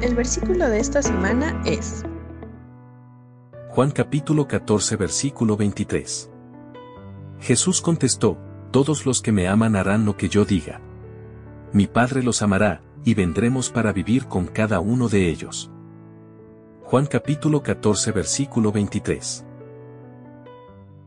El versículo de esta semana es Juan capítulo 14 versículo 23. Jesús contestó, Todos los que me aman harán lo que yo diga. Mi Padre los amará, y vendremos para vivir con cada uno de ellos. Juan capítulo 14 versículo 23.